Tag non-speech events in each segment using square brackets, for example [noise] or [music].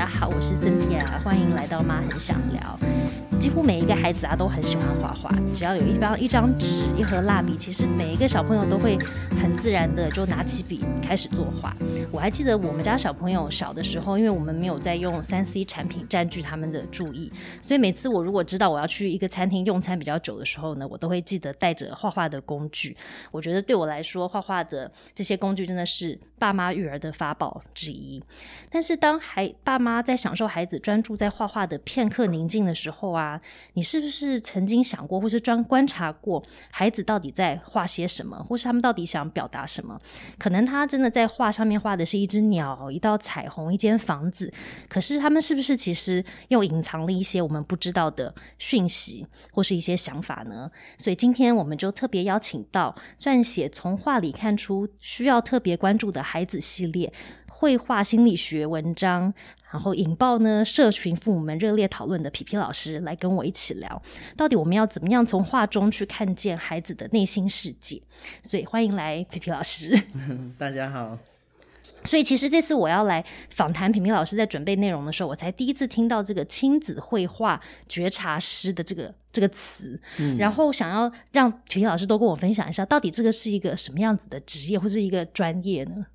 大家好，我是曾天啊欢迎来到妈很想聊。几乎每一个孩子啊都很喜欢画画，只要有一张一张纸、一盒蜡笔，其实每一个小朋友都会很自然的就拿起笔开始作画。我还记得我们家小朋友小的时候，因为我们没有在用三 C 产品占据他们的注意，所以每次我如果知道我要去一个餐厅用餐比较久的时候呢，我都会记得带着画画的工具。我觉得对我来说，画画的这些工具真的是爸妈育儿的法宝之一。但是当孩爸妈他在享受孩子专注在画画的片刻宁静的时候啊，你是不是曾经想过，或是专观察过孩子到底在画些什么，或是他们到底想表达什么？可能他真的在画上面画的是一只鸟、一道彩虹、一间房子，可是他们是不是其实又隐藏了一些我们不知道的讯息，或是一些想法呢？所以今天我们就特别邀请到撰写《从画里看出需要特别关注的孩子》系列绘画心理学文章。然后引爆呢，社群父母们热烈讨论的皮皮老师来跟我一起聊，到底我们要怎么样从画中去看见孩子的内心世界？所以欢迎来皮皮老师。[laughs] 大家好。所以其实这次我要来访谈皮皮老师，在准备内容的时候，我才第一次听到这个亲子绘画觉察师的这个这个词，然后想要让皮皮老师多跟我分享一下，到底这个是一个什么样子的职业或是一个专业呢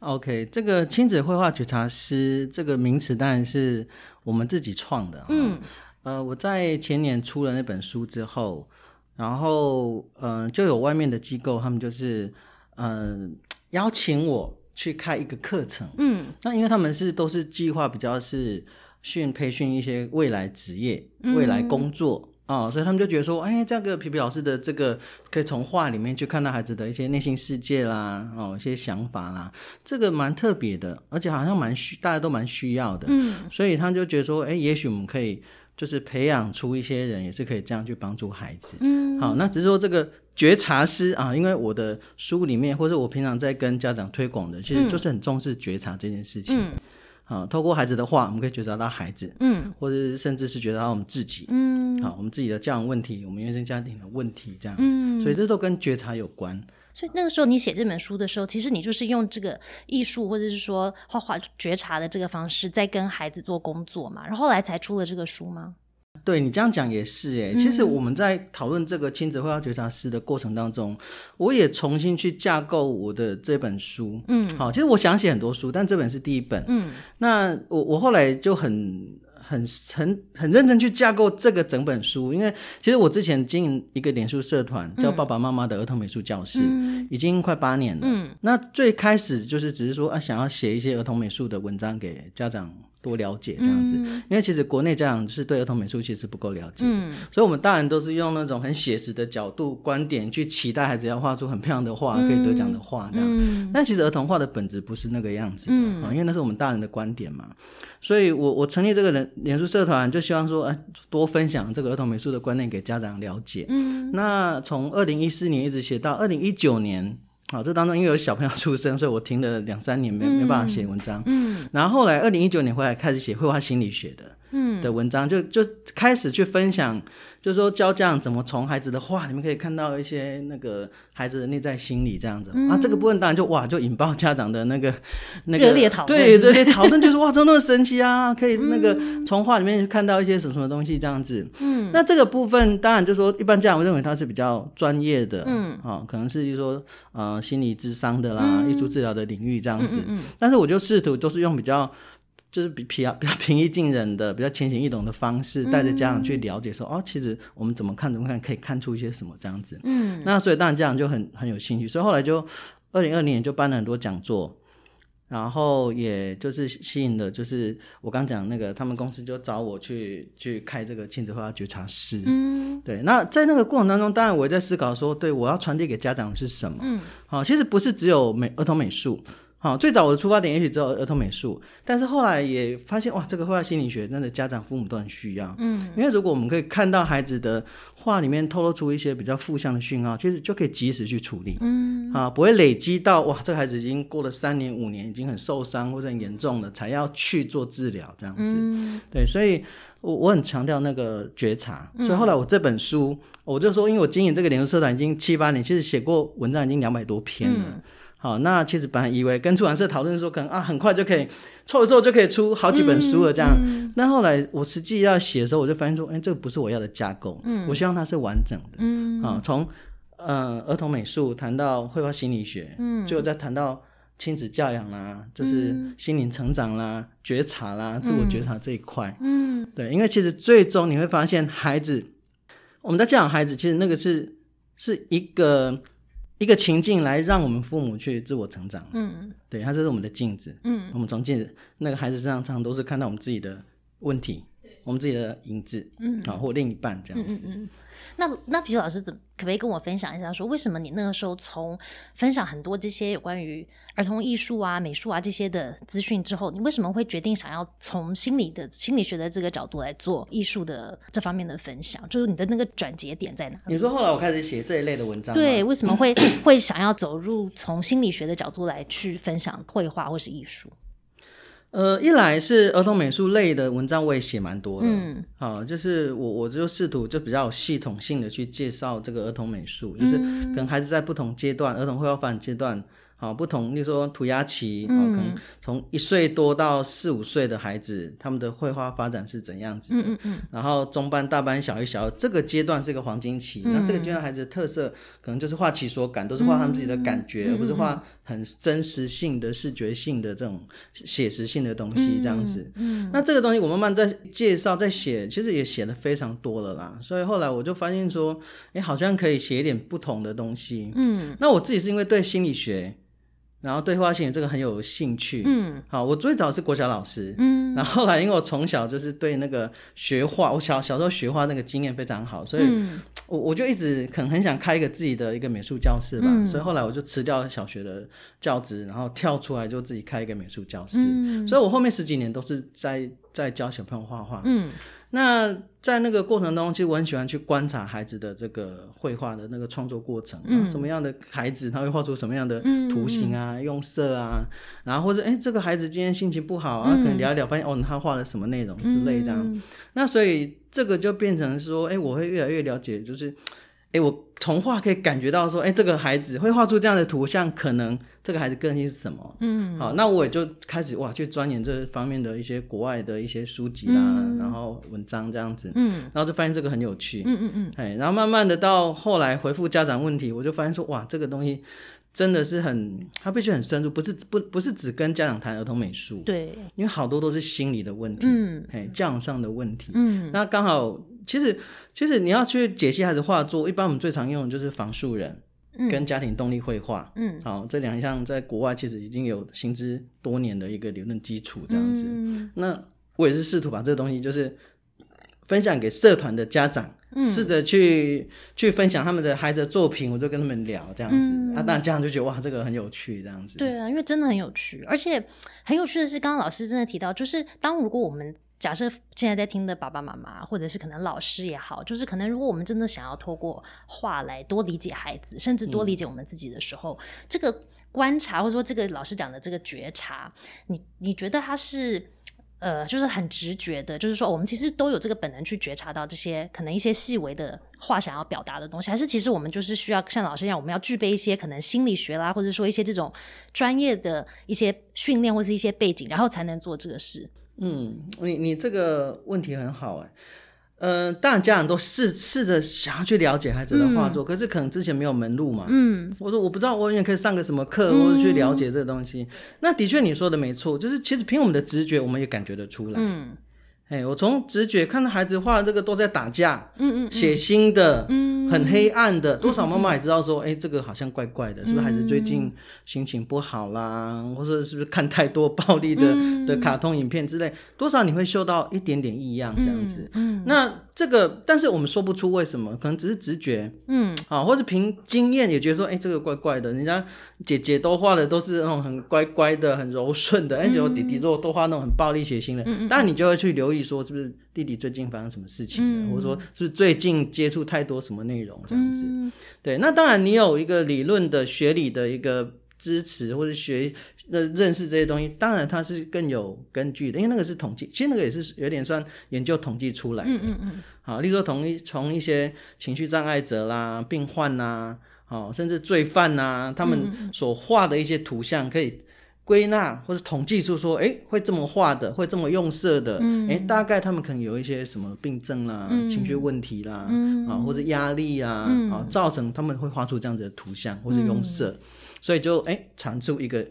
？OK，这个亲子绘画觉察师这个名词当然是我们自己创的。嗯，呃，我在前年出了那本书之后，然后嗯，就有外面的机构，他们就是嗯邀请我去开一个课程。嗯，那因为他们是都是计划比较是训培训一些未来职业、未来工作。哦，所以他们就觉得说，哎，这个皮皮老师的这个可以从画里面去看到孩子的一些内心世界啦，哦，一些想法啦，这个蛮特别的，而且好像蛮需，大家都蛮需要的。嗯，所以他就觉得说，哎，也许我们可以就是培养出一些人，也是可以这样去帮助孩子。嗯，好，那只是说这个觉察师啊，因为我的书里面或者我平常在跟家长推广的，其实就是很重视觉察这件事情。嗯。啊，透过孩子的话，我们可以觉察到孩子，嗯，或者甚至是觉察到我们自己，嗯，好，我们自己的教养问题，我们原生家庭的问题，这样，嗯，所以这都跟觉察有关。所以那个时候你写这本书的时候，其实你就是用这个艺术或者是说画画觉察的这个方式，在跟孩子做工作嘛，然后后来才出了这个书吗？对你这样讲也是哎，其实我们在讨论这个亲子绘画觉察师的过程当中，我也重新去架构我的这本书。嗯，好，其实我想写很多书，但这本是第一本。嗯，那我我后来就很很很很认真去架构这个整本书，因为其实我之前经营一个脸书社团叫爸爸妈妈的儿童美术教室，已经快八年了。嗯，那最开始就是只是说啊，想要写一些儿童美术的文章给家长。多了解这样子，因为其实国内家长是对儿童美术其实不够了解，嗯，所以我们大人都是用那种很写实的角度观点去期待孩子要画出很漂亮的画，可以得奖的画这样。但其实儿童画的本质不是那个样子的，啊因为那是我们大人的观点嘛。所以我我成立这个人脸书社团，就希望说，哎，多分享这个儿童美术的观念给家长了解。嗯，那从二零一四年一直写到二零一九年。好，这当中因为有小朋友出生，所以我停了两三年没没办法写文章。嗯，然后后来二零一九年回来开始写绘画心理学的。嗯的文章就就开始去分享，就是说教家长怎么从孩子的画里面可以看到一些那个孩子的内在心理这样子啊，这个部分当然就哇就引爆家长的那个 [laughs] 那个热烈讨论，对对讨论就是哇，真的神奇啊，[laughs] 可以那个从画里面看到一些什么什么东西这样子。嗯，那这个部分当然就说一般家长认为他是比较专业的，嗯啊，可能是就说呃心理智商的啦，艺术治疗的领域这样子。嗯，但是我就试图都是用比较。就是比比较 [laughs] 比较平易近人的、比较浅显易懂的方式，带着家长去了解，说哦，其实我们怎么看怎么看，可以看出一些什么这样子。嗯，那所以当然家长就很很有兴趣，所以后来就二零二零年就办了很多讲座，然后也就是吸引了，就是我刚讲那个他们公司就找我去去开这个亲子绘画觉察室。嗯，对。那在那个过程当中，当然我也在思考说，对我要传递给家长是什么？嗯，好，其实不是只有美儿童美术。好，最早我的出发点也许只有儿童美术，但是后来也发现哇，这个绘画心理学真的家长父母都很需要。嗯，因为如果我们可以看到孩子的画里面透露出一些比较负向的讯号，其实就可以及时去处理。嗯，啊，不会累积到哇，这个孩子已经过了三年五年，已经很受伤或者很严重了，才要去做治疗这样子。嗯，对，所以我我很强调那个觉察，所以后来我这本书，我就说，因为我经营这个联络社团已经七八年，其实写过文章已经两百多篇了。好，那其实本来以为跟出版社讨论说，可能啊很快就可以凑一凑就可以出好几本书了这样。那后来我实际要写的时候，我就发现说，哎，这个不是我要的架构。嗯，我希望它是完整的。嗯，啊，从呃儿童美术谈到绘画心理学，嗯，最后再谈到亲子教养啦，就是心灵成长啦、觉察啦、自我觉察这一块。嗯，对，因为其实最终你会发现，孩子我们在教养孩子，其实那个是是一个。一个情境来让我们父母去自我成长，嗯，对，它这是我们的镜子，嗯，我们从镜子那个孩子身上，常常都是看到我们自己的问题，我们自己的影子，嗯，啊，或另一半这样子，嗯嗯。那那皮老师怎可不可以跟我分享一下，说为什么你那个时候从分享很多这些有关于儿童艺术啊、美术啊这些的资讯之后，你为什么会决定想要从心理的心理学的这个角度来做艺术的这方面的分享？就是你的那个转折点在哪？你说后来我开始写这一类的文章，对，为什么会 [coughs] 会想要走入从心理学的角度来去分享绘画或是艺术？呃，一来是儿童美术类的文章，我也写蛮多的。嗯，好，就是我我就试图就比较有系统性的去介绍这个儿童美术，就是跟孩子在不同阶段，儿童绘画发展阶段。好，不同，例如说涂鸦期，哦，可能从一岁多到四五岁的孩子，他们的绘画发展是怎样子的？嗯嗯嗯。然后中班、大班、小一、小二这个阶段是一个黄金期，那这个阶段孩子的特色可能就是画其所感，都是画他们自己的感觉，而不是画很真实性的视觉性的这种写实性的东西这样子。嗯。那这个东西我慢慢在介绍、在写，其实也写的非常多了啦。所以后来我就发现说，哎，好像可以写一点不同的东西。嗯。那我自己是因为对心理学。然后对画心理这个很有兴趣，嗯，好，我最早是国小老师，嗯，然后后来因为我从小就是对那个学画，我小小时候学画那个经验非常好，所以我我就一直可能很想开一个自己的一个美术教室吧，所以后来我就辞掉小学的教职，然后跳出来就自己开一个美术教室，所以我后面十几年都是在在教小朋友画画，嗯。那在那个过程当中，其实我很喜欢去观察孩子的这个绘画的那个创作过程，什么样的孩子他会画出什么样的图形啊，用色啊，然后或者哎，这个孩子今天心情不好啊，可能聊一聊，发现哦，他画了什么内容之类这样。那所以这个就变成说，哎，我会越来越了解，就是。哎，我从画可以感觉到说，哎，这个孩子会画出这样的图像，可能这个孩子个性是什么？嗯，好，那我也就开始哇，去钻研这方面的一些国外的一些书籍啦，然后文章这样子，嗯，然后就发现这个很有趣，嗯嗯嗯，哎，然后慢慢的到后来回复家长问题，我就发现说，哇，这个东西真的是很，它必须很深入，不是不不是只跟家长谈儿童美术，对，因为好多都是心理的问题，嗯，哎，教养上的问题，嗯，那刚好。其实，其实你要去解析孩子画作，一般我们最常用的就是房树人跟家庭动力绘画。嗯，好，这两项在国外其实已经有行之多年的一个理论基础，这样子。那我也是试图把这个东西，就是分享给社团的家长，试着去去分享他们的孩子的作品，我就跟他们聊这样子。啊，当然家长就觉得哇，这个很有趣，这样子。对啊，因为真的很有趣，而且很有趣的是，刚刚老师真的提到，就是当如果我们假设现在在听的爸爸妈妈，或者是可能老师也好，就是可能如果我们真的想要透过话来多理解孩子，甚至多理解我们自己的时候，这个观察或者说这个老师讲的这个觉察，你你觉得他是呃，就是很直觉的，就是说我们其实都有这个本能去觉察到这些可能一些细微的话想要表达的东西，还是其实我们就是需要像老师一样，我们要具备一些可能心理学啦，或者说一些这种专业的一些训练或是一些背景，然后才能做这个事。嗯，你你这个问题很好哎，呃，当然家长都试试着想要去了解孩子的画作，可是可能之前没有门路嘛。嗯，我说我不知道，我也可以上个什么课，或者去了解这个东西。那的确你说的没错，就是其实凭我们的直觉，我们也感觉得出来。嗯。哎，我从直觉看到孩子画的这个都在打架，嗯嗯，血腥的，嗯，很黑暗的，多少妈妈也知道说，哎，这个好像怪怪的，是不是孩子最近心情不好啦，或者是不是看太多暴力的的卡通影片之类，多少你会嗅到一点点异样这样子，嗯，那。这个，但是我们说不出为什么，可能只是直觉，嗯，啊，或者凭经验也觉得说，哎，这个怪怪的。人家姐姐都画的都是那种很乖乖的、很柔顺的，哎，结果弟弟如果都画那种很暴力血腥的，当然你就会去留意说，是不是弟弟最近发生什么事情了，或者说是不是最近接触太多什么内容这样子。对，那当然你有一个理论的学理的一个支持，或者学。那认识这些东西，当然它是更有根据的，因为那个是统计，其实那个也是有点算研究统计出来的。嗯嗯嗯。好，例如说，同一从一些情绪障碍者啦、病患啦，哦，甚至罪犯呐，他们所画的一些图像可以。归纳或者统计出说，哎，会这么画的，会这么用色的，哎，大概他们可能有一些什么病症啦、情绪问题啦，啊，或者压力啊，啊，造成他们会画出这样子的图像或者用色，所以就哎，产出一个。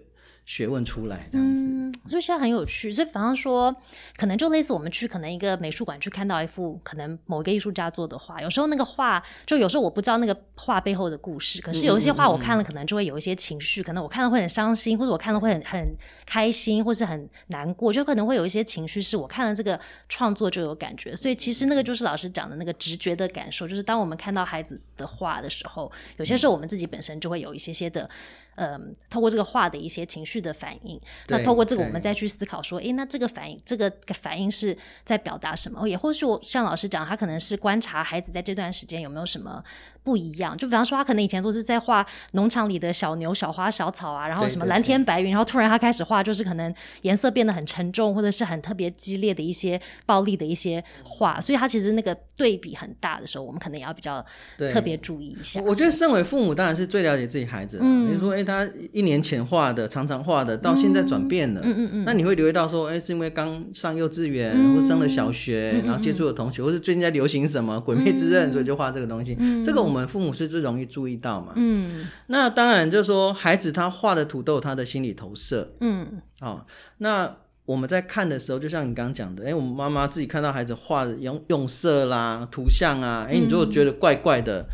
学问出来这样子，所以现在很有趣。所以，比方说，可能就类似我们去可能一个美术馆去看到一幅可能某一个艺术家做的画，有时候那个画就有时候我不知道那个画背后的故事，可是有一些画我看了可能就会有一些情绪，可能我看了会很伤心，或者我看了会很很开心，或是很难过，就可能会有一些情绪是我看了这个创作就有感觉。所以其实那个就是老师讲的那个直觉的感受，就是当我们看到孩子的画的时候，有些时候我们自己本身就会有一些些的。嗯，透过这个画的一些情绪的反应，那透过这个我们再去思考说，诶，那这个反应，这个反应是在表达什么？也或许我像老师讲，他可能是观察孩子在这段时间有没有什么。不一样，就比方说，他可能以前都是在画农场里的小牛、小花、小草啊，然后什么蓝天白云，然后突然他开始画，就是可能颜色变得很沉重，或者是很特别激烈的一些暴力的一些画，所以他其实那个对比很大的时候，我们可能也要比较特别注意一下。我觉得身为父母当然是最了解自己孩子。嗯，你说，哎，他一年前画的，常常画的，到现在转变了，嗯嗯嗯，那你会留意到说，哎，是因为刚上幼稚园或升了小学，然后接触的同学，或是最近在流行什么《鬼灭之刃》，所以就画这个东西。这个我。我们父母是最容易注意到嘛？嗯，那当然就是说，孩子他画的土豆他的心理投射。嗯，哦，那我们在看的时候，就像你刚刚讲的，哎，我们妈妈自己看到孩子画的用用色啦、图像啊，哎，你如果觉得怪怪的，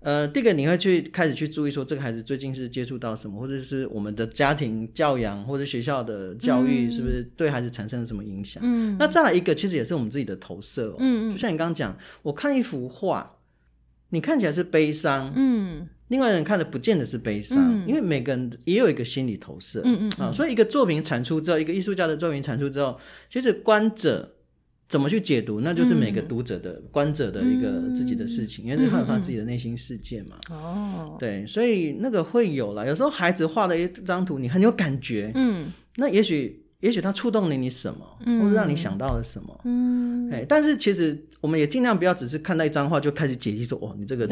呃，第一个你会去开始去注意说，这个孩子最近是接触到什么，或者是我们的家庭教养或者学校的教育是不是对孩子产生了什么影响？嗯，那再来一个，其实也是我们自己的投射。嗯嗯，就像你刚刚讲，我看一幅画。你看起来是悲伤，嗯，另外人看的不见得是悲伤，因为每个人也有一个心理投射，嗯嗯啊，所以一个作品产出之后，一个艺术家的作品产出之后，其实观者怎么去解读，那就是每个读者的观者的一个自己的事情，因为他有他自己的内心世界嘛，哦，对，所以那个会有了，有时候孩子画的一张图，你很有感觉，嗯，那也许。也许他触动了你什么，或者让你想到了什么，嗯，哎，但是其实我们也尽量不要只是看到一张画就开始解析说，哦，你这个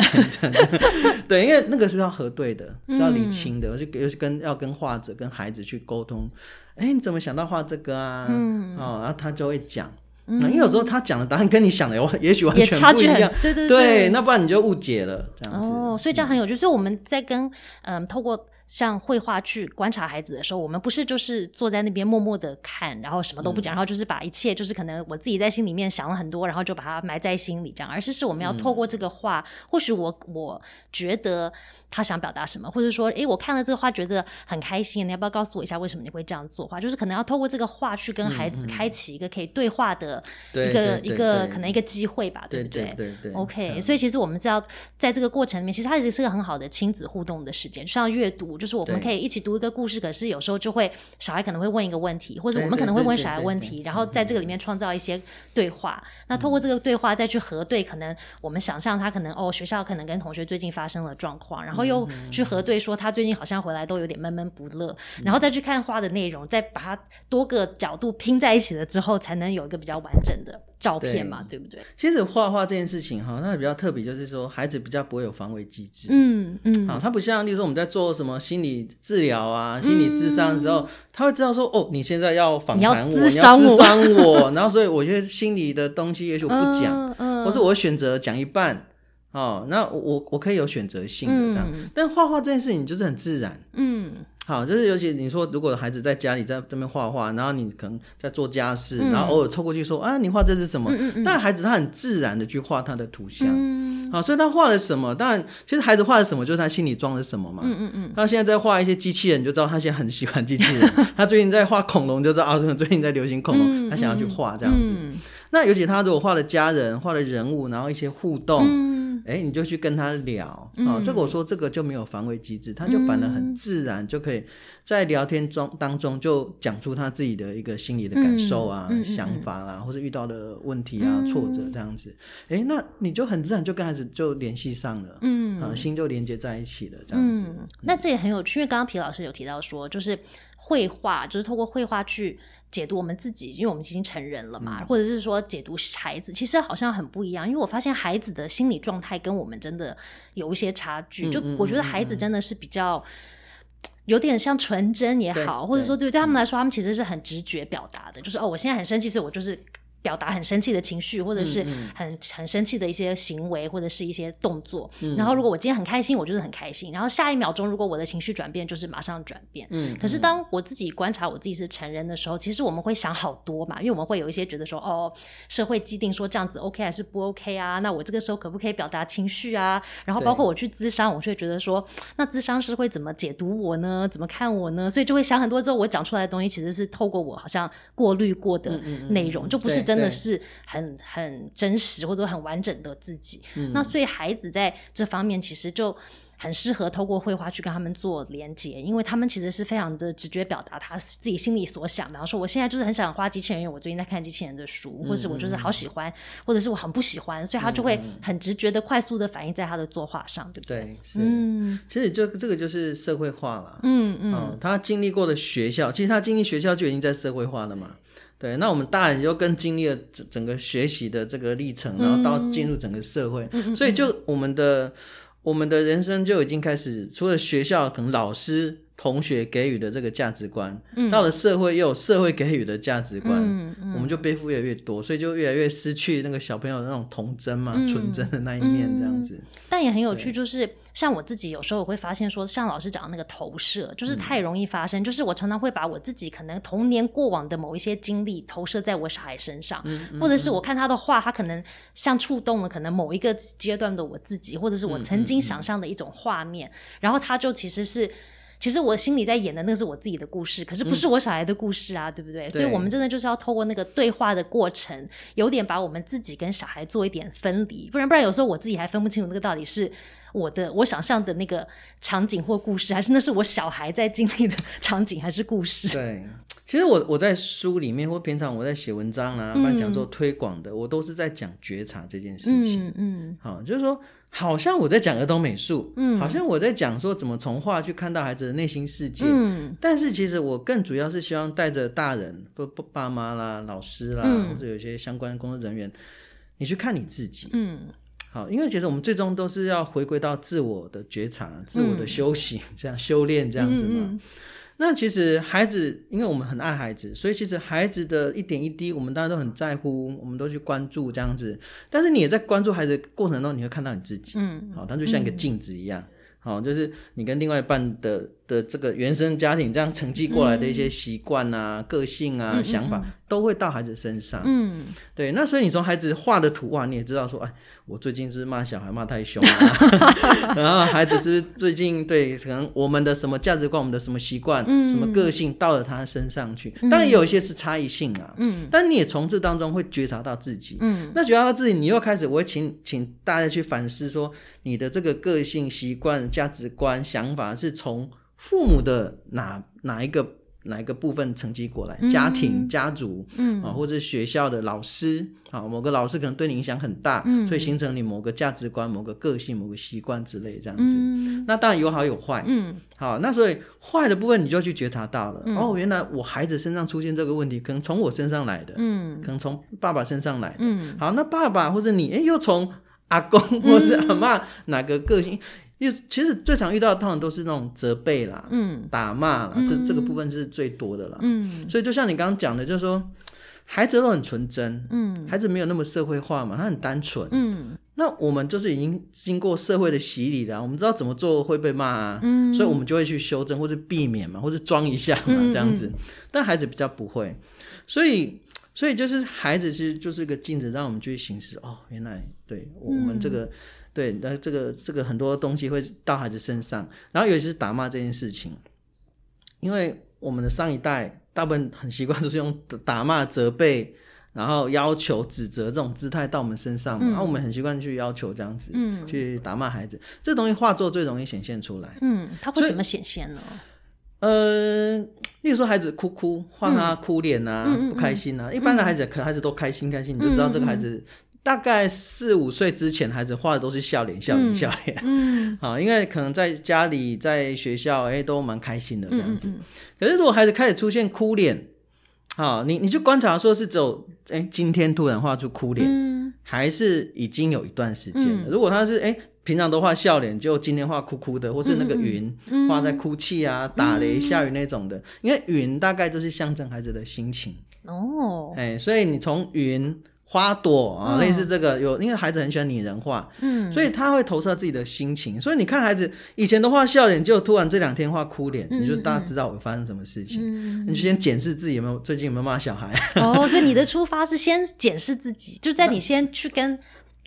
[laughs] 对，因为那个是要核对的，是要理清的，而且尤其跟要跟画者、跟孩子去沟通。哎，你怎么想到画这个啊？嗯，哦，然后他就会讲，那因为有时候他讲的答案跟你想的 [laughs] 也许完全不一样，对对对，那不然你就误解了这样子。哦，所以这样很有趣。所以我们在跟嗯，透过。像绘画去观察孩子的时候，我们不是就是坐在那边默默的看，然后什么都不讲，然后就是把一切就是可能我自己在心里面想了很多，然后就把它埋在心里这样，而是是我们要透过这个画，或许我我觉得他想表达什么，或者说，诶，我看了这个画觉得很开心，你要不要告诉我一下为什么你会这样做画？就是可能要透过这个画去跟孩子开启一个可以对话的一个一个可能一个机会吧，对不对？对对。OK，所以其实我们是要在这个过程里面，其实它也是个很好的亲子互动的时间，就像阅读。就是我们可以一起读一个故事，可是有时候就会小孩可能会问一个问题，或者我们可能会问小孩问题，然后在这个里面创造一些对话。那通过这个对话再去核对，可能我们想象他可能哦，学校可能跟同学最近发生了状况，然后又去核对说他最近好像回来都有点闷闷不乐，然后再去看画的内容，再把它多个角度拼在一起了之后，才能有一个比较完整的。照片嘛，对不对？其实画画这件事情哈，它比较特别，就是说孩子比较不会有防卫机制。嗯嗯，啊，他不像，例如说我们在做什么心理治疗啊、心理智商的时候，他会知道说，哦，你现在要访谈我，你要智商我，[laughs] 然后所以我觉得心理的东西也许我不讲，或是我选择讲一半。哦，那我我可以有选择性的这样，但画画这件事情就是很自然。嗯，好，就是尤其你说，如果孩子在家里在这边画画，然后你可能在做家事，然后偶尔凑过去说啊，你画这是什么？但孩子他很自然的去画他的图像。好，所以他画了什么？当然，其实孩子画了什么，就是他心里装了什么嘛。嗯嗯嗯。他现在在画一些机器人，就知道他现在很喜欢机器人。[laughs] 他最近在画恐龙，就知道啊，最近在流行恐龙，他想要去画这样子。那尤其他如果画了家人，画了人物，然后一些互动。哎，你就去跟他聊啊，这个我说这个就没有防卫机制，他就反而很自然，就可以在聊天中当中就讲出他自己的一个心理的感受啊、想法啊，或者遇到的问题啊、挫折这样子。哎，那你就很自然就跟孩子就联系上了，嗯，啊，心就连接在一起了这样子。那这也很有趣，因为刚刚皮老师有提到说，就是绘画，就是透过绘画去。解读我们自己，因为我们已经成人了嘛，或者是说解读孩子，其实好像很不一样。因为我发现孩子的心理状态跟我们真的有一些差距。就我觉得孩子真的是比较有点像纯真也好，或者说对对他们来说，他们其实是很直觉表达的，就是哦，我现在很生气，所以我就是。表达很生气的情绪，或者是很很生气的一些行为，或者是一些动作。然后，如果我今天很开心，我就是很开心。然后下一秒钟，如果我的情绪转变，就是马上转变。嗯。可是，当我自己观察我自己是成人的时候，其实我们会想好多嘛，因为我们会有一些觉得说，哦，社会既定说这样子 OK 还是不 OK 啊？那我这个时候可不可以表达情绪啊？然后，包括我去咨商，我就会觉得说，那咨商师会怎么解读我呢？怎么看我呢？所以就会想很多。之后，我讲出来的东西其实是透过我好像过滤过的内容，就不是真的是。很很真实或者很完整的自己，那所以孩子在这方面其实就很适合透过绘画去跟他们做连接，因为他们其实是非常的直觉表达他自己心里所想。比方说，我现在就是很想画机器人，因为我最近在看机器人的书，或者我就是好喜欢，或者是我很不喜欢，所以他就会很直觉的、快速的反映在他的作画上，对不对？对，嗯，其实就这个就是社会化了，嗯嗯，他经历过的学校，其实他经历学校就已经在社会化了嘛。对，那我们大人就更经历了整整个学习的这个历程，然后到进入整个社会，所以就我们的我们的人生就已经开始，除了学校，可能老师。同学给予的这个价值观，到了社会又有社会给予的价值观，我们就背负越来越多，所以就越来越失去那个小朋友的那种童真嘛、纯真的那一面，这样子。但也很有趣，就是像我自己有时候我会发现说，像老师讲的那个投射，就是太容易发生。就是我常常会把我自己可能童年过往的某一些经历投射在我小孩身上，或者是我看他的画，他可能像触动了可能某一个阶段的我自己，或者是我曾经想象的一种画面，然后他就其实是。其实我心里在演的那个是我自己的故事，可是不是我小孩的故事啊，对不对？所以，我们真的就是要透过那个对话的过程，有点把我们自己跟小孩做一点分离，不然，不然有时候我自己还分不清楚那个到底是我的我想象的那个场景或故事，还是那是我小孩在经历的场景还是故事？[laughs] 对，其实我我在书里面或平常我在写文章啊，办讲座推广的，我都是在讲觉察这件事情。嗯嗯，好，就是说。好像我在讲儿童美术，嗯，好像我在讲说怎么从画去看到孩子的内心世界，嗯，但是其实我更主要是希望带着大人，不不爸妈啦、老师啦，或者有些相关工作人员，你去看你自己，嗯，好，因为其实我们最终都是要回归到自我的觉察、自我的修行，这样修炼这样子嘛。那其实孩子，因为我们很爱孩子，所以其实孩子的一点一滴，我们大家都很在乎，我们都去关注这样子。但是你也在关注孩子过程中，你会看到你自己，嗯，好，它就像一个镜子一样，好，就是你跟另外一半的。的这个原生家庭这样承继过来的一些习惯啊、个性啊、想法，都会到孩子身上。嗯，对。那所以你从孩子画的图啊，你也知道说，哎，我最近是骂小孩骂太凶了，[laughs] 然后孩子是最近对可能我们的什么价值观、我们的什么习惯、什么个性到了他身上去。当然有一些是差异性啊。嗯。但你也从这当中会觉察到自己。嗯。那觉察到自己，你又开始，我会请请大家去反思说，你的这个个性、习惯、价值观、想法是从。父母的哪哪一个哪一个部分承继过来？家庭、家族，嗯啊，或者学校的老师啊，某个老师可能对你影响很大，嗯，所以形成你某个价值观、某个个性、某个习惯之类这样子。那当然有好有坏，嗯，好，那所以坏的部分你就去觉察到了。哦，原来我孩子身上出现这个问题，可能从我身上来的，嗯，可能从爸爸身上来的。嗯，好，那爸爸或者你，哎，又从阿公或是阿妈哪个个性？因为其实最常遇到的，通常都是那种责备啦，嗯，打骂啦，这这个部分是最多的啦。嗯，所以就像你刚刚讲的，就是说孩子都很纯真，嗯，孩子没有那么社会化嘛，他很单纯，嗯，那我们就是已经经过社会的洗礼了，我们知道怎么做会被骂，嗯，所以我们就会去修正或者避免嘛，或者装一下嘛，这样子。但孩子比较不会，所以所以就是孩子其实就是一个镜子，让我们去行事。哦，原来对我们这个。对，那这个这个很多东西会到孩子身上，然后尤其是打骂这件事情，因为我们的上一代大部分很习惯 [laughs] 就是用打骂、责备，然后要求、指责这种姿态到我们身上，然后我们很习惯去要求这样子，嗯，去打骂孩子，这东西画作最容易显现出来。嗯，他会怎么显现呢？呃，例如说孩子哭哭，画他哭脸啊，不开心啊，一般的孩子可孩子都开心开心，你就知道这个孩子。大概四五岁之前，孩子画的都是笑脸，笑脸，笑脸。嗯，[laughs] 好，因为可能在家里、在学校，哎，都蛮开心的这样子。可是如果孩子开始出现哭脸，好，你你就观察说是只有哎今天突然画出哭脸，还是已经有一段时间了？如果他是哎平常都画笑脸，就今天画哭哭的，或是那个云画在哭泣啊、打雷、下雨那种的，因为云大概都是象征孩子的心情哦。哎，所以你从云。花朵啊，类似这个有，因为孩子很喜欢拟人化，嗯，所以他会投射自己的心情。所以你看孩子以前都画笑脸，就突然这两天画哭脸，你就大家知道我发生什么事情。你就先检视自己有没有最近有没有骂小孩。[laughs] 哦，所以你的出发是先检视自己，就在你先去跟。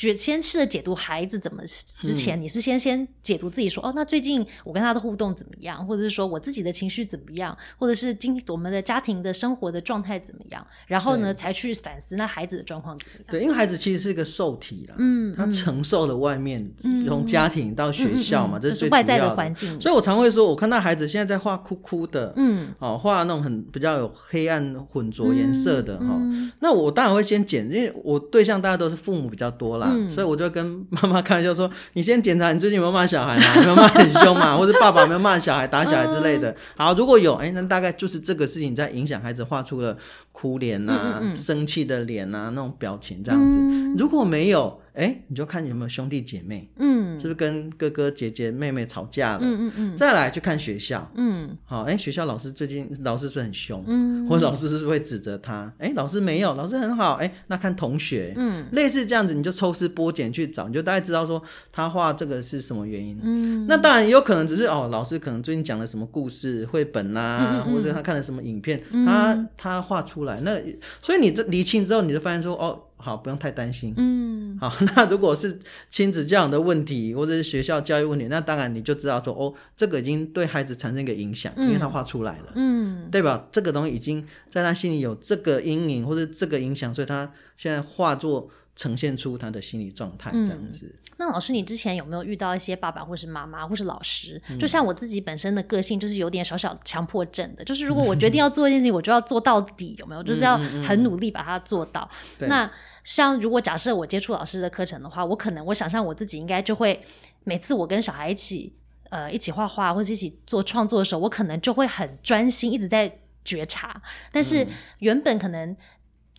觉先试着解读孩子怎么之前，你是先先解读自己说哦，那最近我跟他的互动怎么样，或者是说我自己的情绪怎么样，或者是今我们的家庭的生活的状态怎么样，然后呢才去反思那孩子的状况怎么样。对，因为孩子其实是一个受体啦，嗯，他承受了外面从家庭到学校嘛，这是最外在的环。境。所以我常会说，我看到孩子现在在画哭哭的，嗯，哦，画那种很比较有黑暗混浊颜色的哈，那我当然会先剪，因为我对象大家都是父母比较多啦。所以我就跟 [laughs] 妈妈开玩笑说：“你先检查你最近有没有骂小孩嘛，[laughs] 有没有骂很凶嘛，[laughs] 或者爸爸有没有骂小孩、打小孩之类的。好，如果有，哎，那大概就是这个事情在影响孩子画出了哭脸呐、生气的脸呐那种表情这样子。如果没有。”哎，你就看有没有兄弟姐妹，嗯，是不是跟哥哥姐姐妹妹吵架了？嗯嗯嗯。再来去看学校，嗯，好，哎，学校老师最近老师是不是很凶？嗯，或者老师是不是会指责他？哎，老师没有，老师很好。哎，那看同学，嗯，类似这样子，你就抽丝剥茧去找，你就大概知道说他画这个是什么原因。嗯，那当然也有可能只是哦，老师可能最近讲了什么故事绘本呐，或者他看了什么影片，他他画出来。那所以你这理清之后，你就发现说哦。好，不用太担心。嗯，好，那如果是亲子教养的问题，或者是学校教育问题，那当然你就知道说，哦，这个已经对孩子产生一个影响，因为他画出来了。嗯，对吧？这个东西已经在他心里有这个阴影或者这个影响，所以他现在画作呈现出他的心理状态这样子。那老师，你之前有没有遇到一些爸爸或是妈妈或是老师？就像我自己本身的个性，就是有点小小强迫症的，就是如果我决定要做一件事情，我就要做到底，有没有？就是要很努力把它做到。那像如果假设我接触老师的课程的话，我可能我想象我自己应该就会每次我跟小孩一起呃一起画画或者一起做创作的时候，我可能就会很专心一直在觉察。但是原本可能。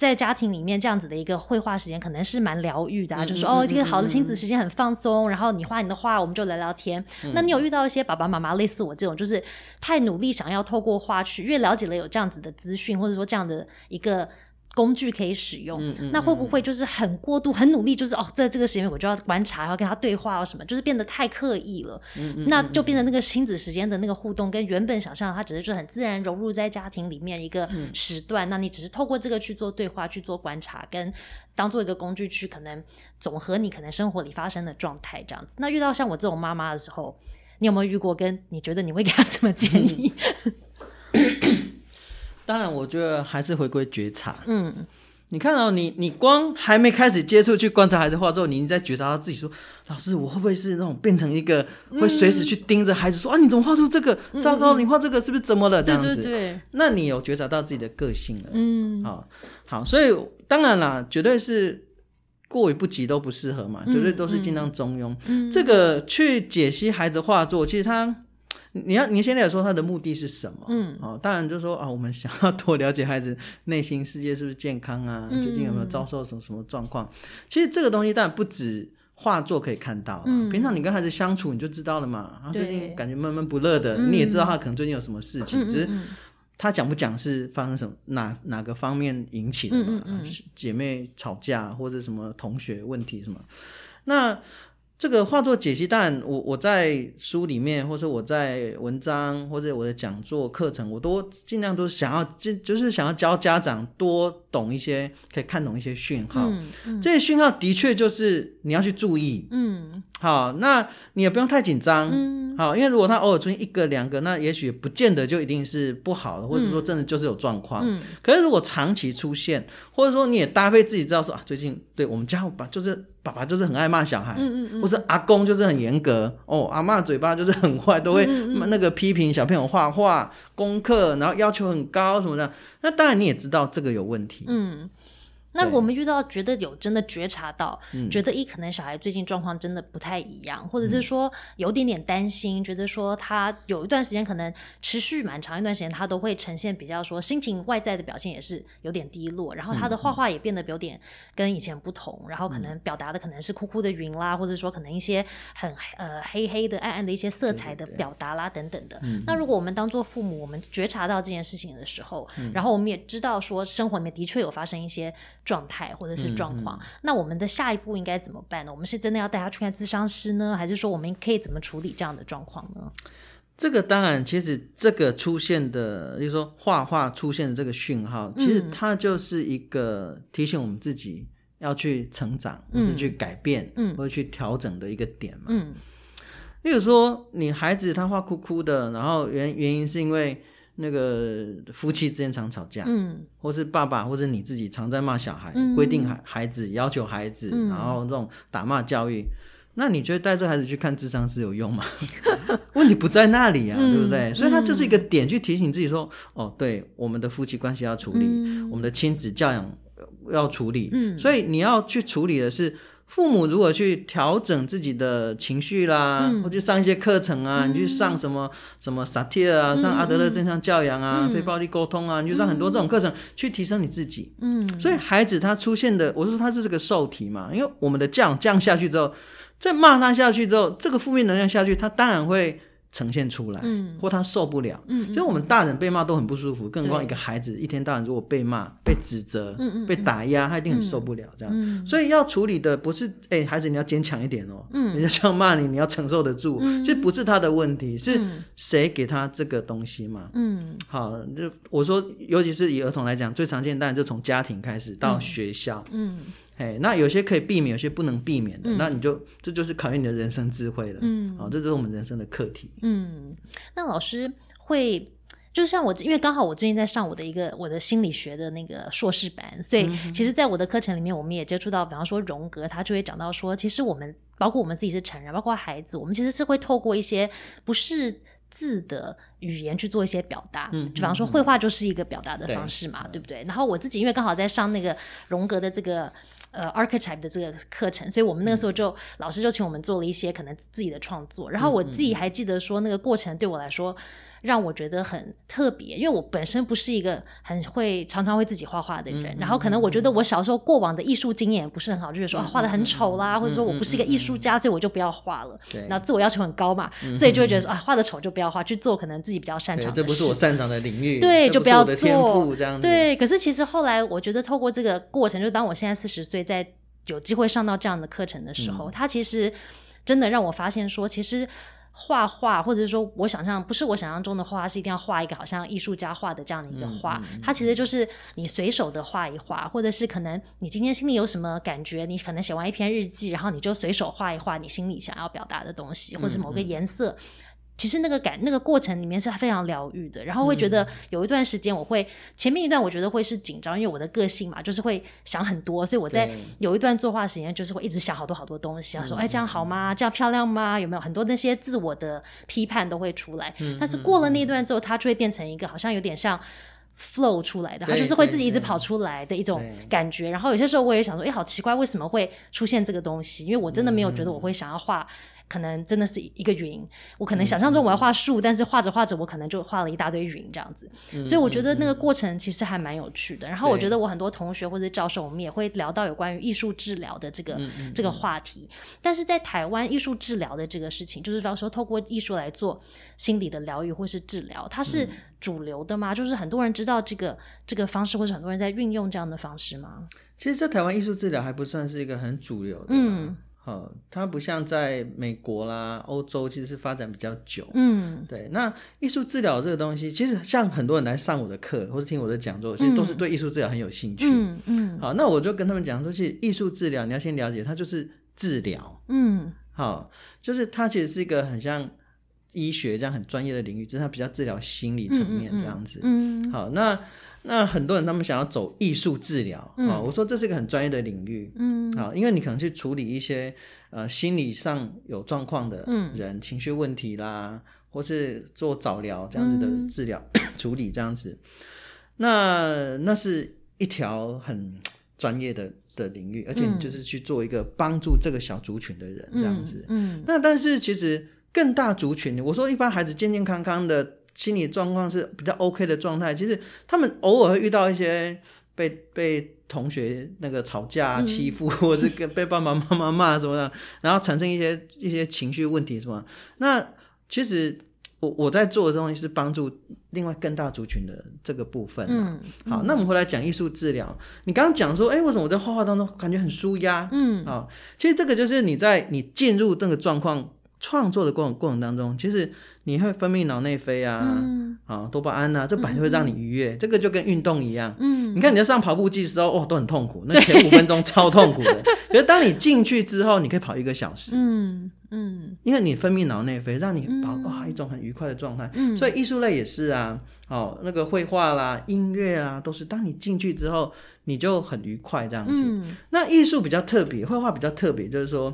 在家庭里面这样子的一个绘画时间，可能是蛮疗愈的啊，就是说哦，这个好的亲子时间很放松，然后你画你的画，我们就聊聊天。那你有遇到一些爸爸妈妈类似我这种，就是太努力想要透过画去越了解了有这样子的资讯，或者说这样的一个。工具可以使用，那会不会就是很过度、很努力？就是哦，在这个时间我就要观察，要跟他对话啊，什么，就是变得太刻意了。那就变成那个亲子时间的那个互动，跟原本想象，他只是就很自然融入在家庭里面一个时段。那你只是透过这个去做对话、去做观察，跟当做一个工具去可能总和你可能生活里发生的状态这样子。那遇到像我这种妈妈的时候，你有没有遇过？跟你觉得你会给他什么建议？[laughs] 当然，我觉得还是回归觉察。嗯，你看到你，你光还没开始接触去观察孩子画作，你在觉察到自己说：“老师，我会不会是那种变成一个会随时去盯着孩子说啊？你怎么画出这个？糟糕，你画这个是不是怎么了？这样子。”对，那你有觉察到自己的个性了。嗯，好，好，所以当然啦，绝对是过于不及都不适合嘛，绝对都是尽量中庸。嗯，这个去解析孩子画作，其实他。你要，你现在说他的目的是什么？嗯，哦，当然就是说啊，我们想要多了解孩子内心世界是不是健康啊，最近有没有遭受什么什么状况？其实这个东西当然不止画作可以看到，嗯，平常你跟孩子相处你就知道了嘛。他最近感觉闷闷不乐的，你也知道他可能最近有什么事情，只是他讲不讲是发生什么哪哪个方面引起的嘛？姐妹吵架或者什么同学问题什么？那。这个画作解析，当然我我在书里面，或者我在文章，或者我的讲座课程，我都尽量都想要，就就是想要教家长多懂一些，可以看懂一些讯号。这些讯号的确就是你要去注意。嗯，好，那你也不用太紧张。嗯，好，因为如果他偶尔出现一个两个，那也许不见得就一定是不好的，或者说真的就是有状况。嗯，可是如果长期出现，或者说你也搭配自己知道说啊，最近对我们家吧，就是。爸爸就是很爱骂小孩，嗯嗯嗯，或是阿公就是很严格哦，阿妈嘴巴就是很坏，都会那个批评小朋友画画功课，然后要求很高什么的。那当然你也知道这个有问题，嗯，那我们遇到觉得有真的觉察到，觉得一可能小孩最近状况真的不太一样，或者是说有点点担心，觉得说他有一段时间可能持续蛮长一段时间，他都会呈现比较说心情外在的表现也是有点低落，然后他的画画也变得有点跟以前不同，然后可能表达的可能是酷酷的云啦，或者说可能一些很呃黑黑的暗暗的一些色彩的表达啦等等的。那如果我们当做父母，我们觉察到这件事情的时候，然后我们也知道说生活里面的确有发生一些。状态或者是状况，那我们的下一步应该怎么办呢？我们是真的要带他去看咨商师呢，还是说我们可以怎么处理这样的状况呢？这个当然，其实这个出现的，就是说画画出现的这个讯号，其实它就是一个提醒我们自己要去成长，或是去改变，嗯，或者去调整的一个点嘛。嗯，例如说，你孩子他画哭哭的，然后原原因是因为。那个夫妻之间常吵架，嗯，或是爸爸或者你自己常在骂小孩，规定孩孩子要求孩子，然后这种打骂教育，那你觉得带这孩子去看智商是有用吗？[laughs] 问题不在那里啊，对不对？所以他就是一个点去提醒自己说，哦，对，我们的夫妻关系要处理，我们的亲子教养要处理，嗯，所以你要去处理的是。父母如果去调整自己的情绪啦，或者上一些课程啊，你去上什么什么萨提尔啊，上阿德勒正向教养啊，非暴力沟通啊，你就上很多这种课程去提升你自己。嗯，所以孩子他出现的，我说他是这个受体嘛，因为我们的降降下去之后，再骂他下去之后，这个负面能量下去，他当然会。呈现出来，嗯，或他受不了，嗯，所以我们大人被骂都很不舒服，更何况一个孩子一天到晚如果被骂、被指责、嗯嗯，被打压，他一定很受不了，这样，所以要处理的不是，哎，孩子你要坚强一点哦，嗯，人家这样骂你，你要承受得住，其实不是他的问题，是谁给他这个东西嘛，嗯，好，就我说，尤其是以儿童来讲，最常见当然就从家庭开始到学校，嗯。哎，那有些可以避免，有些不能避免的，那你就这就是考验你的人生智慧了。嗯，好，这就是我们人生的课题。嗯，那老师会，就像我，因为刚好我最近在上我的一个我的心理学的那个硕士班，所以其实，在我的课程里面，我们也接触到，比方说荣格，他就会讲到说，其实我们包括我们自己是成人，包括孩子，我们其实是会透过一些不是。字的语言去做一些表达，嗯，比方说绘画就是一个表达的方式嘛，对不对？然后我自己因为刚好在上那个荣格的这个呃 archetype 的这个课程，所以我们那个时候就老师就请我们做了一些可能自己的创作，然后我自己还记得说那个过程对我来说。让我觉得很特别，因为我本身不是一个很会常常会自己画画的人，然后可能我觉得我小时候过往的艺术经验不是很好，就是说画的很丑啦，或者说我不是一个艺术家，所以我就不要画了。然后自我要求很高嘛，所以就会觉得说啊，画的丑就不要画，去做可能自己比较擅长。这不是我擅长的领域，对，就不要做这样。对，可是其实后来我觉得透过这个过程，就当我现在四十岁，在有机会上到这样的课程的时候，它其实真的让我发现说，其实。画画，或者是说我想象不是我想象中的画，是一定要画一个好像艺术家画的这样的一个画。它其实就是你随手的画一画，或者是可能你今天心里有什么感觉，你可能写完一篇日记，然后你就随手画一画你心里想要表达的东西，或者某个颜色。其实那个感那个过程里面是非常疗愈的，然后会觉得有一段时间我会前面一段我觉得会是紧张，因为我的个性嘛，就是会想很多，所以我在有一段作画时间就是会一直想好多好多东西，说哎这样好吗？这样漂亮吗？有没有很多那些自我的批判都会出来。但是过了那段之后，它就会变成一个好像有点像 flow 出来的，它就是会自己一直跑出来的一种感觉。然后有些时候我也想说，哎，好奇怪，为什么会出现这个东西？因为我真的没有觉得我会想要画。可能真的是一个云，我可能想象中我要画树，但是画着画着我可能就画了一大堆云这样子，所以我觉得那个过程其实还蛮有趣的。然后我觉得我很多同学或者教授，我们也会聊到有关于艺术治疗的这个这个话题。但是在台湾，艺术治疗的这个事情，就是比方说透过艺术来做心理的疗愈或是治疗，它是主流的吗？就是很多人知道这个这个方式，或者很多人在运用这样的方式吗？其实，在台湾艺术治疗还不算是一个很主流的。嗯。好，它不像在美国啦、欧洲，其实是发展比较久。嗯，对。那艺术治疗这个东西，其实像很多人来上我的课或者听我的讲座，其实都是对艺术治疗很有兴趣。嗯嗯。好，那我就跟他们讲说，其实艺术治疗你要先了解，它就是治疗。嗯。好，就是它其实是一个很像医学这样很专业的领域，只是它比较治疗心理层面这样子。嗯。好，那。那很多人他们想要走艺术治疗啊，我说这是一个很专业的领域，嗯，啊，因为你可能去处理一些呃心理上有状况的人，情绪问题啦，或是做早疗这样子的治疗 [coughs] 处理这样子，那那是一条很。专业的的领域，而且你就是去做一个帮助这个小族群的人这样子。嗯，那但是其实更大族群，我说一般孩子健健康康的心理状况是比较 OK 的状态，其实他们偶尔会遇到一些被被同学那个吵架欺负，[laughs] 或者是被爸爸妈妈骂什么的，然后产生一些一些情绪问题什么。那其实。我我在做的东西是帮助另外更大族群的这个部分。嗯，好，那我们回来讲艺术治疗。你刚刚讲说，哎，为什么我在画画当中感觉很舒压？嗯，啊，其实这个就是你在你进入那个状况创作的过程过程当中，其实。你会分泌脑内啡啊，啊多巴胺啊，这本来就会让你愉悦。这个就跟运动一样，嗯，你看你在上跑步机的时候，哇，都很痛苦，那前五分钟超痛苦的。[laughs] 可是当你进去之后，你可以跑一个小时，嗯嗯，因为你分泌脑内啡，让你跑哇一种很愉快的状态。所以艺术类也是啊，哦，那个绘画啦、音乐啊，都是当你进去之后，你就很愉快这样子。那艺术比较特别，绘画比较特别，就是说。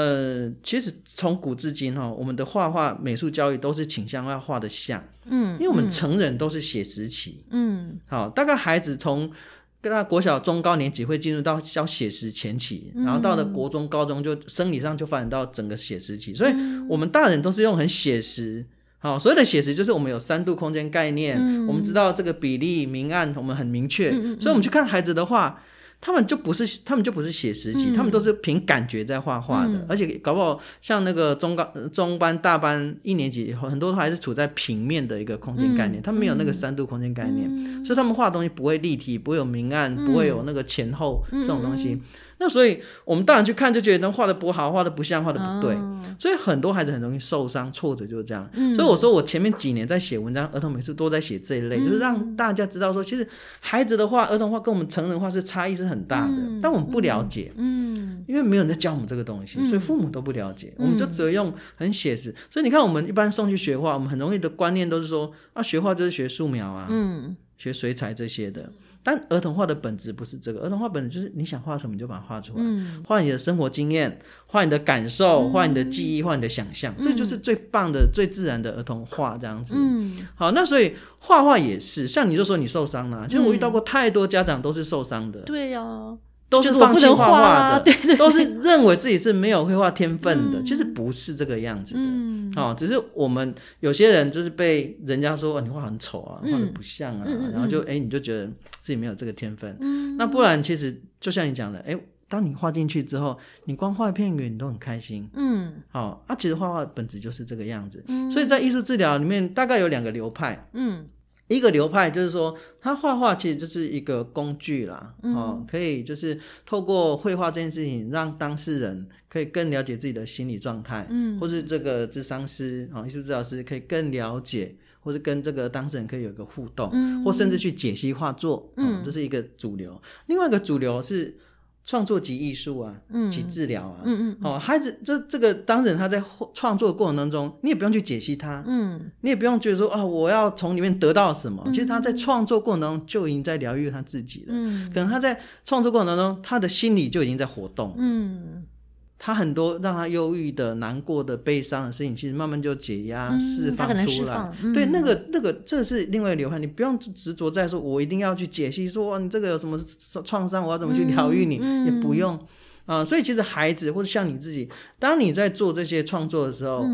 呃，其实从古至今哈，我们的画画美术教育都是倾向要画的像，嗯，因为我们成人都是写实期，嗯，好，大概孩子从跟他国小中高年级会进入到叫写实前期，然后到了国中高中就生理上就发展到整个写实期，所以我们大人都是用很写实，好，所谓的写实就是我们有三度空间概念，我们知道这个比例明暗我们很明确，所以我们去看孩子的画。他们就不是，他们就不是写实集，他们都是凭感觉在画画的，而且搞不好像那个中高中班、大班一年级，很多都还是处在平面的一个空间概念，他们没有那个三度空间概念，所以他们画的东西不会立体，不会有明暗，不会有那个前后这种东西。那所以，我们大人去看就觉得画的不好，画的不像，画的不对。所以很多孩子很容易受伤、挫折，就是这样。所以我说，我前面几年在写文章，儿童美术都在写这一类，就是让大家知道说，其实孩子的画、儿童画跟我们成人画是差异是很大的。但我们不了解，嗯，因为没有人在教我们这个东西，所以父母都不了解，我们就只有用很写实。所以你看，我们一般送去学画，我们很容易的观念都是说，啊，学画就是学素描啊，嗯。学水彩这些的，但儿童画的本质不是这个。儿童画本质就是你想画什么就把它画出来，画你的生活经验，画你的感受，画你的记忆，画你的想象，这就是最棒的、最自然的儿童画这样子。好，那所以画画也是，像你就说你受伤了，其实我遇到过太多家长都是受伤的。对呀。都是放弃画画的，[laughs] 都是认为自己是没有绘画天分的。其实不是这个样子的，哦，只是我们有些人就是被人家说你画很丑啊，画的不像啊，然后就哎你就觉得自己没有这个天分。那不然其实就像你讲的，哎，当你画进去之后，你光画一片云你都很开心。嗯，好，啊，其实画画本质就是这个样子。所以在艺术治疗里面大概有两个流派。嗯。一个流派就是说，他画画其实就是一个工具啦，哦，可以就是透过绘画这件事情，让当事人可以更了解自己的心理状态，嗯，或是这个智商师啊，艺术治疗师可以更了解，或是跟这个当事人可以有一个互动，嗯，或甚至去解析画作，嗯，这是一个主流。另外一个主流是。创作及艺术啊，及治疗啊，嗯嗯，哦，孩子这这个当然他在创作过程当中，你也不用去解析他，嗯，你也不用觉得说啊，我要从里面得到什么，其实他在创作过程当中就已经在疗愈他自己了，嗯，可能他在创作过程当中，他的心理就已经在活动，嗯。他很多让他忧郁的、难过的、悲伤的事情，其实慢慢就解压、释放出来。对，那个、那个，这是另外一流派。你不用执着在说，我一定要去解析，说你这个有什么创伤，我要怎么去疗愈你，也不用啊。所以，其实孩子或者像你自己，当你在做这些创作的时候，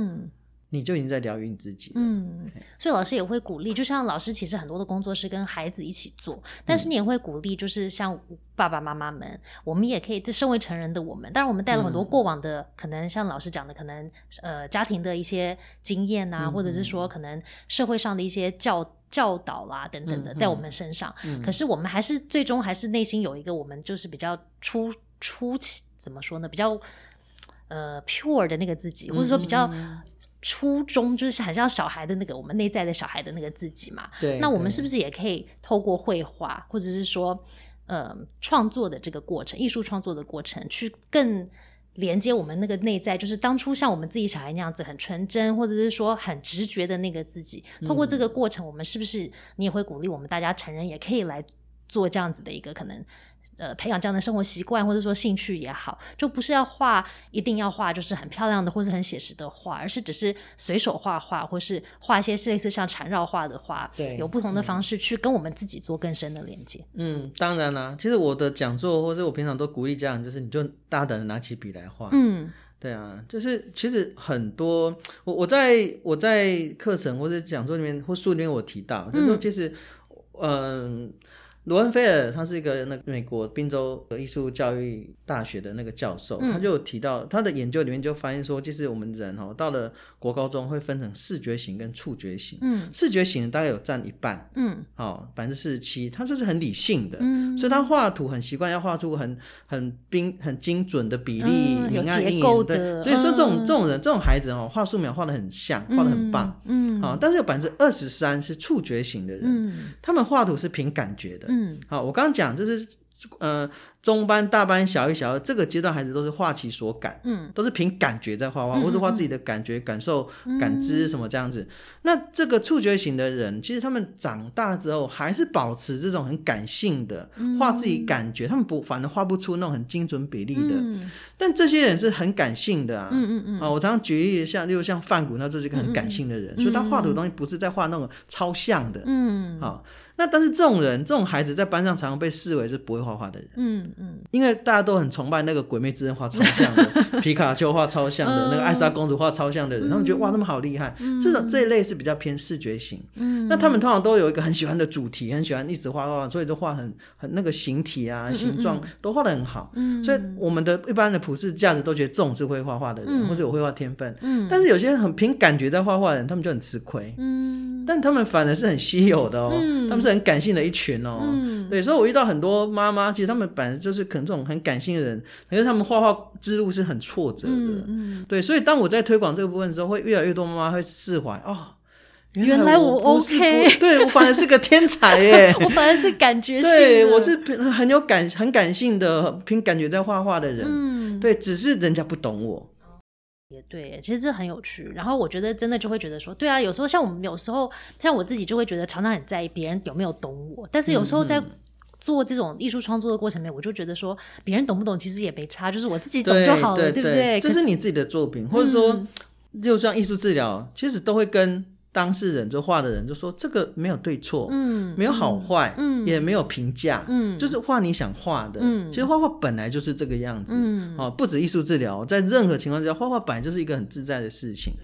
你就已经在疗愈你自己。嗯，所以老师也会鼓励，就像老师其实很多的工作是跟孩子一起做，但是你也会鼓励，就是像爸爸妈妈们，我们也可以，这身为成人的我们，当然我们带了很多过往的，可能像老师讲的，可能呃家庭的一些经验啊，或者是说可能社会上的一些教教导啦等等的，在我们身上。可是我们还是最终还是内心有一个我们就是比较初初期怎么说呢？比较呃 pure 的那个自己，或者说比较。初衷就是很像小孩的那个我们内在的小孩的那个自己嘛。对。那我们是不是也可以透过绘画，或者是说，呃，创作的这个过程，艺术创作的过程，去更连接我们那个内在，就是当初像我们自己小孩那样子很纯真，或者是说很直觉的那个自己。透过这个过程，我们是不是你也会鼓励我们大家成人也可以来做这样子的一个可能呃培养这样的生活习惯，或者说兴趣也好，就不是要画一定要画就是很漂亮的或者很写实的画，而是只是随手画画，或是画一些类似像缠绕画的画，对，有不同的方式去跟我们自己做更深的连接。嗯，当然啦，其实我的讲座或者我平常都鼓励家长，就是你就大胆的拿起笔来画。嗯。对啊，就是其实很多我我在我在课程或者讲座里面或书里面我提到，就是说其实嗯。罗恩菲尔，他是一个那美国宾州艺术教育大学的那个教授，他就提到他的研究里面就发现说，其实我们人哦，到了国高中会分成视觉型跟触觉型，嗯，视觉型大概有占一半，嗯，好百分之四十七，他就是很理性的，嗯，所以他画图很习惯要画出很很冰很精准的比例，有结构的，所以说这种这种人这种孩子哦，画素描画的很像，画的很棒，嗯，好，但是有百分之二十三是触觉型的人，嗯，他们画图是凭感觉的。嗯，好，我刚刚讲就是，呃。中班、大班、小一、小二这个阶段，孩子都是画其所感，嗯，都是凭感觉在画画，或者画自己的感觉、感受、感知什么这样子。那这个触觉型的人，其实他们长大之后还是保持这种很感性的画自己感觉，他们不反而画不出那种很精准比例的。但这些人是很感性的啊，嗯嗯嗯。啊，我常常举例，像例如像范谷，那这是一个很感性的人，所以他画的东西不是在画那种超像的，嗯，好。那但是这种人，这种孩子在班上常常被视为是不会画画的人，嗯。嗯，因为大家都很崇拜那个鬼魅之刃画超像的，[laughs] 皮卡丘画超像的，那个艾莎公主画超像的人，他们觉得哇，他们好厉害。这种这一类是比较偏视觉型，嗯，那他们通常都有一个很喜欢的主题，很喜欢一直画画，所以就画很很那个形体啊、形状都画的很好。嗯，所以我们的一般的普世价值都觉得这种是会画画的人，或者有绘画天分。嗯，但是有些很凭感觉在画画的人，他们就很吃亏。嗯，但他们反而是很稀有的哦，他们是很感性的一群哦。嗯，对，所以我遇到很多妈妈，其实他们本来。就是可能这种很感性的人，可是他们画画之路是很挫折的，嗯对，所以当我在推广这个部分的时候，会越来越多妈妈会释怀哦，原来我 OK，对我反而是个天才耶，[laughs] 我反而是感觉对我是很有感很感性的凭感觉在画画的人，嗯，对，只是人家不懂我，也对，其实这很有趣。然后我觉得真的就会觉得说，对啊，有时候像我们有时候像我自己就会觉得常常很在意别人有没有懂我，但是有时候在。做这种艺术创作的过程里面，我就觉得说，别人懂不懂其实也没差，就是我自己懂就好了，对不对？这是你自己的作品，或者说，就像艺术治疗，其实都会跟当事人就画的人就说，这个没有对错，嗯，没有好坏，嗯，也没有评价，嗯，就是画你想画的，嗯，其实画画本来就是这个样子，嗯，哦，不止艺术治疗，在任何情况下，画画本来就是一个很自在的事情。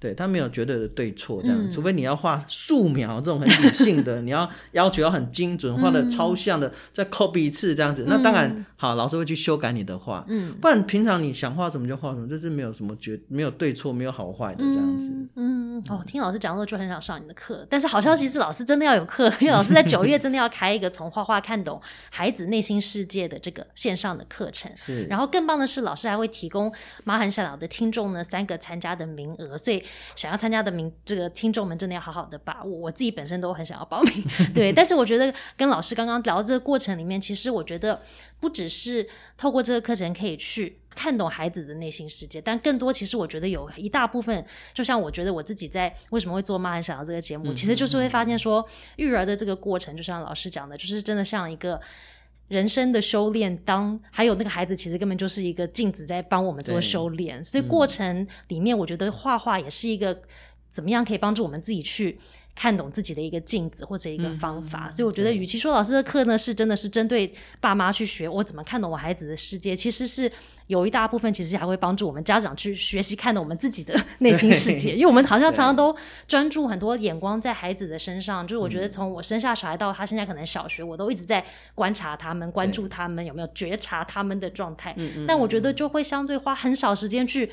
对他没有绝对的对错，这样，除非你要画素描这种很理性的，[laughs] 你要要求要很精准，画的超像的，再 copy 一次这样子，那当然好，老师会去修改你的画，嗯，不然平常你想画什么就画什么，这是没有什么绝没有对错，没有好坏的这样子。嗯，哦，听老师讲的时候就很想上你的课，但是好消息是老师真的要有课，[laughs] 因为老师在九月真的要开一个从画画看懂孩子内心世界的这个线上的课程。是，然后更棒的是，老师还会提供马很小的听众呢三个参加的名额，所以。想要参加的名，这个听众们真的要好好的把握。我自己本身都很想要报名，[laughs] 对。但是我觉得跟老师刚刚聊这个过程里面，其实我觉得不只是透过这个课程可以去看懂孩子的内心世界，但更多其实我觉得有一大部分，就像我觉得我自己在为什么会做妈很想要这个节目，其实就是会发现说育儿的这个过程，就像老师讲的，就是真的像一个。人生的修炼，当还有那个孩子，其实根本就是一个镜子在帮我们做修炼。所以过程里面，我觉得画画也是一个怎么样可以帮助我们自己去看懂自己的一个镜子或者一个方法。所以我觉得，与其说老师的课呢是真的是针对爸妈去学我怎么看懂我孩子的世界，其实是。有一大部分其实还会帮助我们家长去学习看懂我们自己的 [laughs] 内心世界，因为我们好像常常都专注很多眼光在孩子的身上。就是我觉得从我生下小孩到他现在可能小学，我都一直在观察他们，关注他们有没有觉察他们的状态。但我觉得就会相对花很少时间去。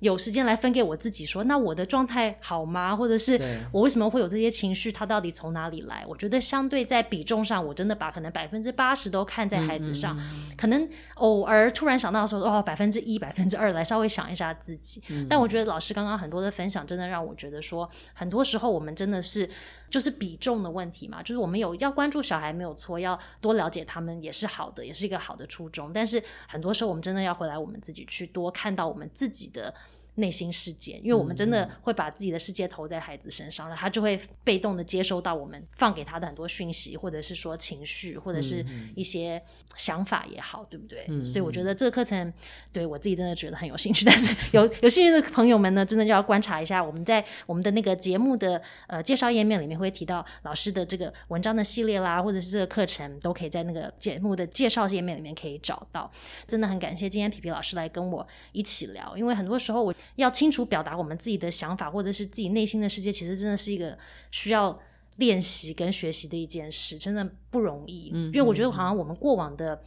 有时间来分给我自己，说那我的状态好吗？或者是我为什么会有这些情绪？它到底从哪里来？我觉得相对在比重上，我真的把可能百分之八十都看在孩子上，可能偶尔突然想到的时候，哦，百分之一、百分之二来稍微想一下自己。但我觉得老师刚刚很多的分享，真的让我觉得说，很多时候我们真的是。就是比重的问题嘛，就是我们有要关注小孩没有错，要多了解他们也是好的，也是一个好的初衷。但是很多时候我们真的要回来，我们自己去多看到我们自己的内心世界，因为我们真的会把自己的世界投在孩子身上了，他就会被动的接收到我们放给他的很多讯息，或者是说情绪，或者是一些想法也好，对不对？所以我觉得这个课程对我自己真的觉得很有兴趣，但是有 [laughs] 有兴趣的朋友们呢，真的就要观察一下，我们在我们的那个节目的呃介绍页面里面会提到老师的这个文章的系列啦，或者是这个课程都可以在那个节目的介绍页面里面可以找到。真的很感谢今天皮皮老师来跟我一起聊，因为很多时候我。要清楚表达我们自己的想法，或者是自己内心的世界，其实真的是一个需要练习跟学习的一件事，真的不容易。嗯，因为我觉得好像我们过往的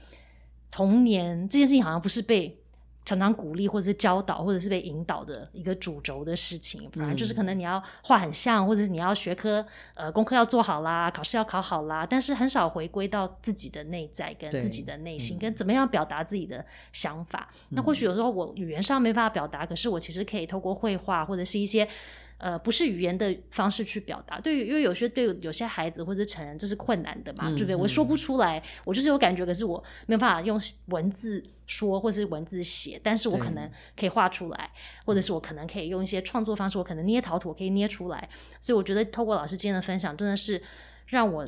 童年这件事情，好像不是被。常常鼓励或者是教导或者是被引导的一个主轴的事情，反而就是可能你要画很像，或者是你要学科呃功课要做好啦，考试要考好啦，但是很少回归到自己的内在跟自己的内心，跟怎么样表达自己的想法。那或许有时候我语言上没办法表达，可是我其实可以透过绘画或者是一些。呃，不是语言的方式去表达，对于因为有些对有些孩子或者成人这是困难的嘛，对不对？我说不出来，我就是有感觉，可是我没有办法用文字说或是文字写，但是我可能可以画出来，或者是我可能可以用一些创作方式，我可能捏陶土可以捏出来。所以我觉得透过老师今天的分享，真的是让我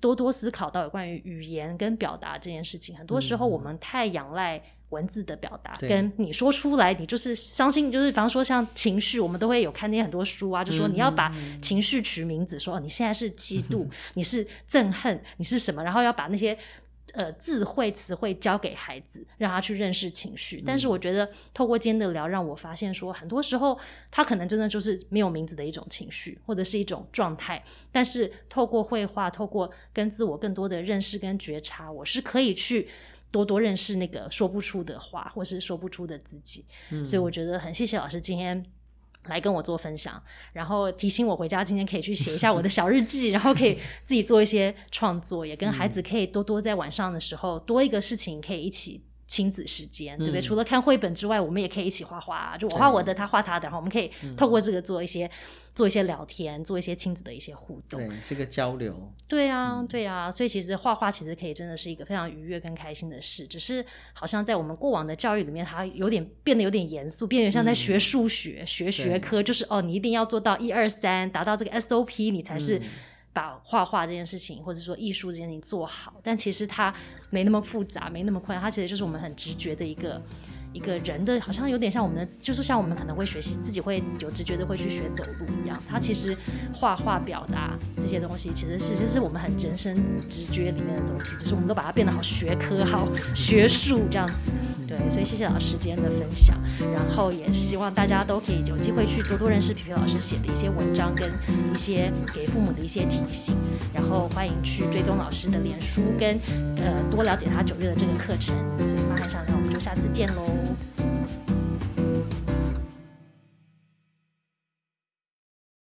多多思考到有关于语言跟表达这件事情。很多时候我们太仰赖。文字的表达跟你说出来，你就是相信，就是比方说像情绪，我们都会有看见很多书啊，就说你要把情绪取名字，说哦，你现在是嫉妒，[laughs] 你是憎恨，你是什么，然后要把那些呃智慧词汇教给孩子，让他去认识情绪。但是我觉得透过今天的聊，让我发现说，很多时候他可能真的就是没有名字的一种情绪，或者是一种状态。但是透过绘画，透过跟自我更多的认识跟觉察，我是可以去。多多认识那个说不出的话，或是说不出的自己，所以我觉得很谢谢老师今天来跟我做分享，然后提醒我回家今天可以去写一下我的小日记，然后可以自己做一些创作，也跟孩子可以多多在晚上的时候多一个事情可以一起。亲子时间，对不对？除了看绘本之外，我们也可以一起画画。就我画我的，他画他的，然后我们可以透过这个做一些做一些聊天，做一些亲子的一些互动。对，这个交流。对啊，对啊。所以其实画画其实可以真的是一个非常愉悦跟开心的事。只是好像在我们过往的教育里面，它有点变得有点严肃，变得像在学数学、学学科，就是哦，你一定要做到一二三，达到这个 SOP，你才是。把画画这件事情，或者说艺术这件事情做好，但其实它没那么复杂，没那么困难，它其实就是我们很直觉的一个。一个人的好像有点像我们的，就是像我们可能会学习自己会有直觉的会去学走路一样。他其实画画表达这些东西，其实是就是我们很人生直觉里面的东西，只是我们都把它变得好学科、好 [laughs] 学术这样子。对，所以谢谢老师今天的分享，然后也希望大家都可以有机会去多多认识皮皮老师写的一些文章跟一些给父母的一些提醒，然后欢迎去追踪老师的脸书跟呃多了解他九月的这个课程。所以，马汉上那，我们就下次见喽。Thank you.